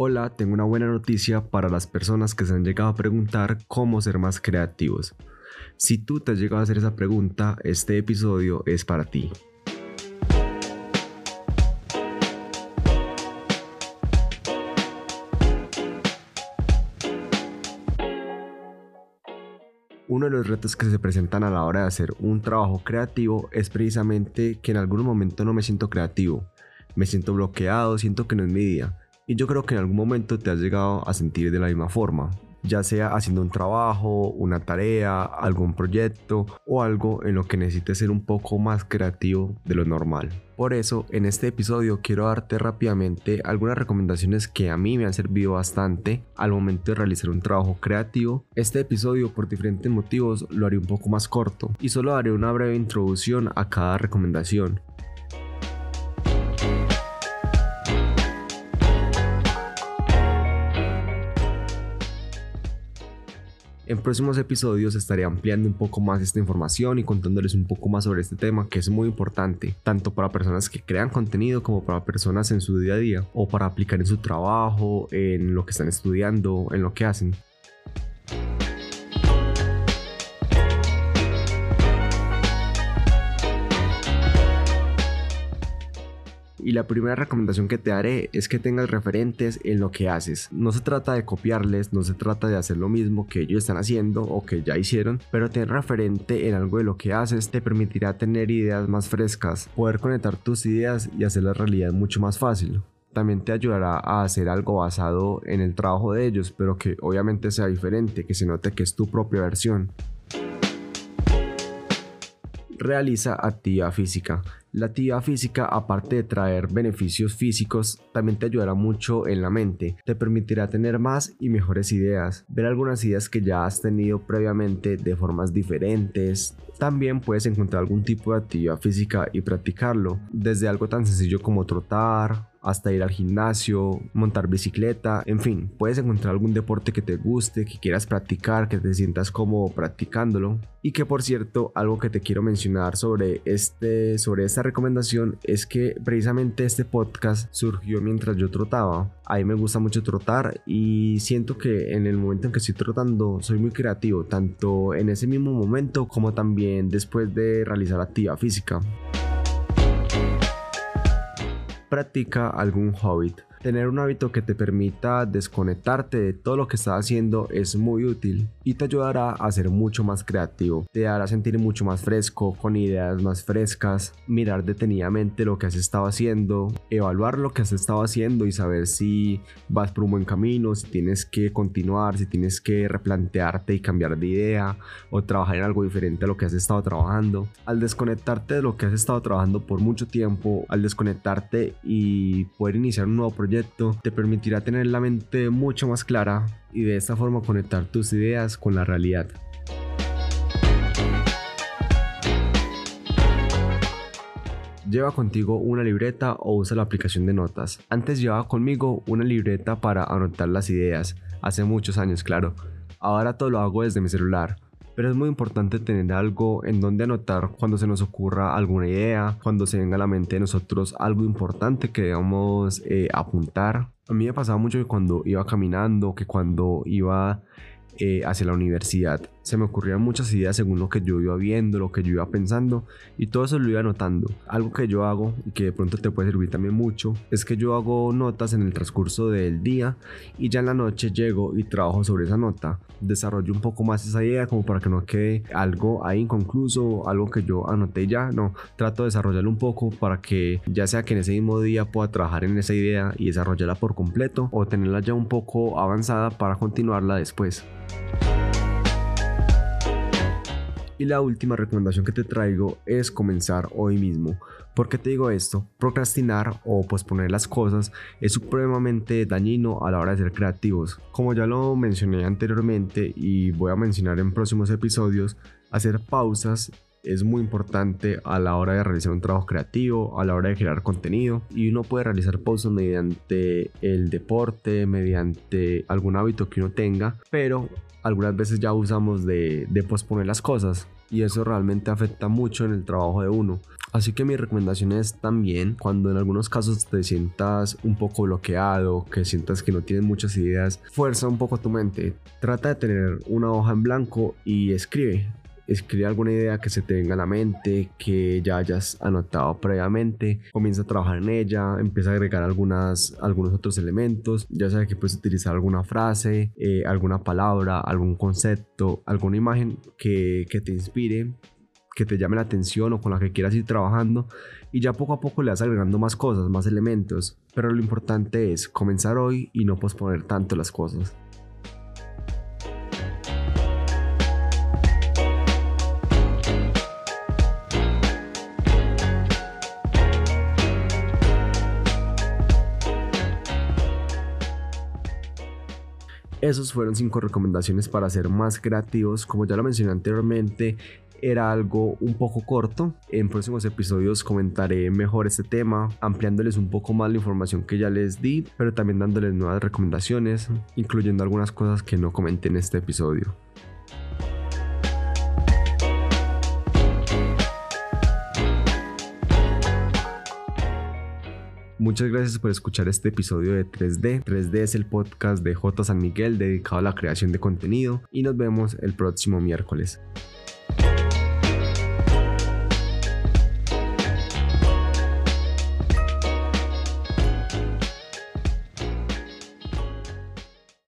Hola, tengo una buena noticia para las personas que se han llegado a preguntar cómo ser más creativos. Si tú te has llegado a hacer esa pregunta, este episodio es para ti. Uno de los retos que se presentan a la hora de hacer un trabajo creativo es precisamente que en algún momento no me siento creativo, me siento bloqueado, siento que no es mi día y yo creo que en algún momento te has llegado a sentir de la misma forma, ya sea haciendo un trabajo, una tarea, algún proyecto o algo en lo que necesites ser un poco más creativo de lo normal. Por eso, en este episodio quiero darte rápidamente algunas recomendaciones que a mí me han servido bastante al momento de realizar un trabajo creativo. Este episodio, por diferentes motivos, lo haré un poco más corto y solo daré una breve introducción a cada recomendación. En próximos episodios estaré ampliando un poco más esta información y contándoles un poco más sobre este tema que es muy importante, tanto para personas que crean contenido como para personas en su día a día o para aplicar en su trabajo, en lo que están estudiando, en lo que hacen. Y la primera recomendación que te haré es que tengas referentes en lo que haces. No se trata de copiarles, no se trata de hacer lo mismo que ellos están haciendo o que ya hicieron, pero tener referente en algo de lo que haces te permitirá tener ideas más frescas, poder conectar tus ideas y hacer la realidad mucho más fácil también te ayudará a hacer algo basado en el trabajo de ellos, pero que obviamente sea diferente, que se note que es tu propia versión. Realiza actividad física. La actividad física, aparte de traer beneficios físicos, también te ayudará mucho en la mente. Te permitirá tener más y mejores ideas, ver algunas ideas que ya has tenido previamente de formas diferentes. También puedes encontrar algún tipo de actividad física y practicarlo, desde algo tan sencillo como trotar, hasta ir al gimnasio, montar bicicleta, en fin, puedes encontrar algún deporte que te guste, que quieras practicar, que te sientas como practicándolo. Y que por cierto, algo que te quiero mencionar sobre este sobre esta recomendación es que precisamente este podcast surgió mientras yo trotaba. A mí me gusta mucho trotar y siento que en el momento en que estoy trotando soy muy creativo, tanto en ese mismo momento como también después de realizar actividad física. Practica algún hobbit. Tener un hábito que te permita desconectarte de todo lo que estás haciendo es muy útil y te ayudará a ser mucho más creativo. Te hará sentir mucho más fresco, con ideas más frescas, mirar detenidamente lo que has estado haciendo, evaluar lo que has estado haciendo y saber si vas por un buen camino, si tienes que continuar, si tienes que replantearte y cambiar de idea o trabajar en algo diferente a lo que has estado trabajando. Al desconectarte de lo que has estado trabajando por mucho tiempo, al desconectarte y poder iniciar un nuevo proyecto, te permitirá tener la mente mucho más clara y de esta forma conectar tus ideas con la realidad. Lleva contigo una libreta o usa la aplicación de notas. Antes llevaba conmigo una libreta para anotar las ideas, hace muchos años claro. Ahora todo lo hago desde mi celular pero es muy importante tener algo en donde anotar cuando se nos ocurra alguna idea, cuando se venga a la mente de nosotros algo importante que debamos eh, apuntar. A mí me pasaba mucho que cuando iba caminando, que cuando iba eh, hacia la universidad. Se me ocurrían muchas ideas según lo que yo iba viendo, lo que yo iba pensando y todo eso lo iba anotando. Algo que yo hago y que de pronto te puede servir también mucho es que yo hago notas en el transcurso del día y ya en la noche llego y trabajo sobre esa nota. Desarrollo un poco más esa idea como para que no quede algo ahí inconcluso, algo que yo anoté ya. No, trato de desarrollarlo un poco para que ya sea que en ese mismo día pueda trabajar en esa idea y desarrollarla por completo o tenerla ya un poco avanzada para continuarla después. Y la última recomendación que te traigo es comenzar hoy mismo. ¿Por qué te digo esto? Procrastinar o posponer las cosas es supremamente dañino a la hora de ser creativos. Como ya lo mencioné anteriormente y voy a mencionar en próximos episodios, hacer pausas es muy importante a la hora de realizar un trabajo creativo, a la hora de crear contenido y uno puede realizar pausas mediante el deporte, mediante algún hábito que uno tenga, pero algunas veces ya usamos de, de posponer las cosas y eso realmente afecta mucho en el trabajo de uno. Así que mi recomendación es también cuando en algunos casos te sientas un poco bloqueado, que sientas que no tienes muchas ideas, fuerza un poco tu mente. Trata de tener una hoja en blanco y escribe escribe alguna idea que se te venga a la mente, que ya hayas anotado previamente, comienza a trabajar en ella, empieza a agregar algunas, algunos otros elementos, ya sea que puedes utilizar alguna frase, eh, alguna palabra, algún concepto, alguna imagen que, que te inspire que te llame la atención o con la que quieras ir trabajando y ya poco a poco le vas agregando más cosas, más elementos. Pero lo importante es comenzar hoy y no posponer tanto las cosas. Esos fueron cinco recomendaciones para ser más creativos. Como ya lo mencioné anteriormente, era algo un poco corto. En próximos episodios comentaré mejor este tema, ampliándoles un poco más la información que ya les di, pero también dándoles nuevas recomendaciones, incluyendo algunas cosas que no comenté en este episodio. Muchas gracias por escuchar este episodio de 3D. 3D es el podcast de J. San Miguel dedicado a la creación de contenido y nos vemos el próximo miércoles.